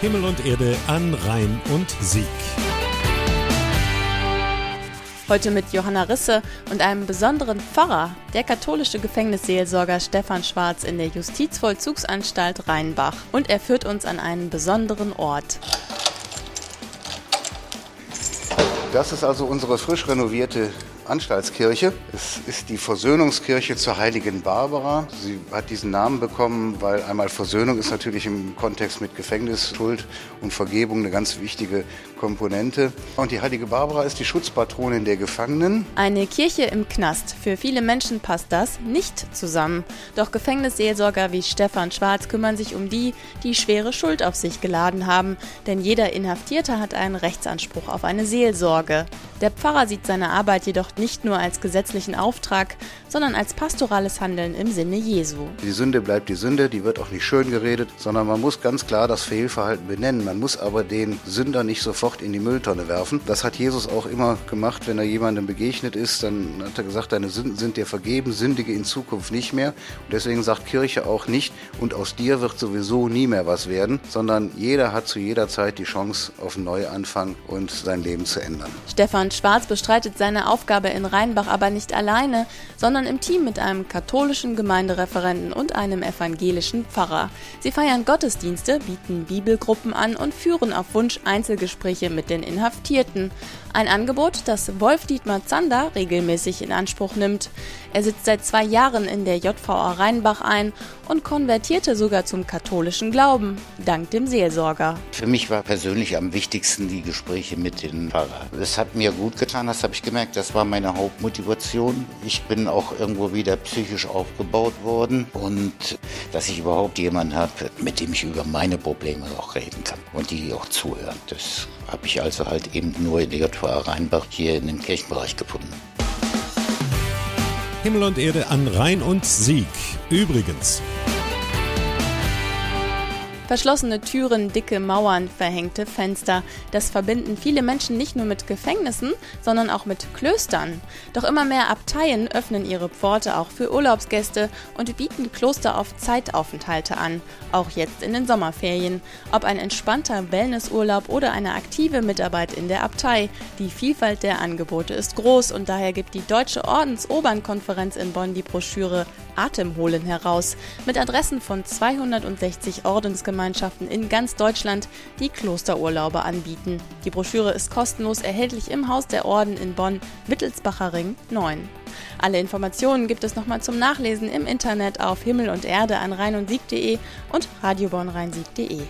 Himmel und Erde an Rhein und Sieg. Heute mit Johanna Risse und einem besonderen Pfarrer, der katholische Gefängnisseelsorger Stefan Schwarz in der Justizvollzugsanstalt Rheinbach. Und er führt uns an einen besonderen Ort. Das ist also unsere frisch renovierte Anstaltskirche. Es ist die Versöhnungskirche zur heiligen Barbara. Sie hat diesen Namen bekommen, weil einmal Versöhnung ist natürlich im Kontext mit Gefängnis, Schuld und Vergebung eine ganz wichtige Komponente. Und die heilige Barbara ist die Schutzpatronin der Gefangenen. Eine Kirche im Knast. Für viele Menschen passt das nicht zusammen. Doch Gefängnisseelsorger wie Stefan Schwarz kümmern sich um die, die schwere Schuld auf sich geladen haben. Denn jeder Inhaftierte hat einen Rechtsanspruch auf eine Seelsorge. Der Pfarrer sieht seine Arbeit jedoch nicht nur als gesetzlichen Auftrag, sondern als pastorales Handeln im Sinne Jesu. Die Sünde bleibt die Sünde, die wird auch nicht schön geredet, sondern man muss ganz klar das Fehlverhalten benennen. Man muss aber den Sünder nicht sofort in die Mülltonne werfen. Das hat Jesus auch immer gemacht, wenn er jemandem begegnet ist, dann hat er gesagt, deine Sünden sind dir vergeben, sündige in Zukunft nicht mehr. Und deswegen sagt Kirche auch nicht, und aus dir wird sowieso nie mehr was werden, sondern jeder hat zu jeder Zeit die Chance auf einen Neuanfang und sein Leben zu ändern. Stefan Schwarz bestreitet seine Aufgabe in Rheinbach aber nicht alleine, sondern im Team mit einem katholischen Gemeindereferenten und einem evangelischen Pfarrer. Sie feiern Gottesdienste, bieten Bibelgruppen an und führen auf Wunsch Einzelgespräche mit den Inhaftierten. Ein Angebot, das Wolf Dietmar Zander regelmäßig in Anspruch nimmt. Er sitzt seit zwei Jahren in der JVA Rheinbach ein und konvertierte sogar zum katholischen Glauben, dank dem Seelsorger. Für mich war persönlich am wichtigsten die Gespräche mit den Pfarrer. Es hat mir gut getan, das habe ich gemerkt. Das war meine Hauptmotivation. Ich bin auch irgendwo wieder psychisch aufgebaut worden und dass ich überhaupt jemanden habe, mit dem ich über meine Probleme auch reden kann und die auch zuhören. Das habe ich also halt eben nur in der JVA Rheinbach hier in dem Kirchenbereich gefunden. Himmel und Erde an Rhein und Sieg. Übrigens, Verschlossene Türen, dicke Mauern, verhängte Fenster. Das verbinden viele Menschen nicht nur mit Gefängnissen, sondern auch mit Klöstern. Doch immer mehr Abteien öffnen ihre Pforte auch für Urlaubsgäste und bieten Kloster auf Zeitaufenthalte an, auch jetzt in den Sommerferien. Ob ein entspannter Wellnessurlaub oder eine aktive Mitarbeit in der Abtei, die Vielfalt der Angebote ist groß und daher gibt die Deutsche Ordensobernkonferenz in Bonn die Broschüre Atemholen heraus mit Adressen von 260 Ordensgemeinschaften Gemeinschaften in ganz Deutschland, die Klosterurlaube anbieten. Die Broschüre ist kostenlos erhältlich im Haus der Orden in Bonn, Wittelsbacher Ring 9. Alle Informationen gibt es nochmal zum Nachlesen im Internet auf Himmel und Erde an rhein und sieg.de und radiobonnrheinsieg.de.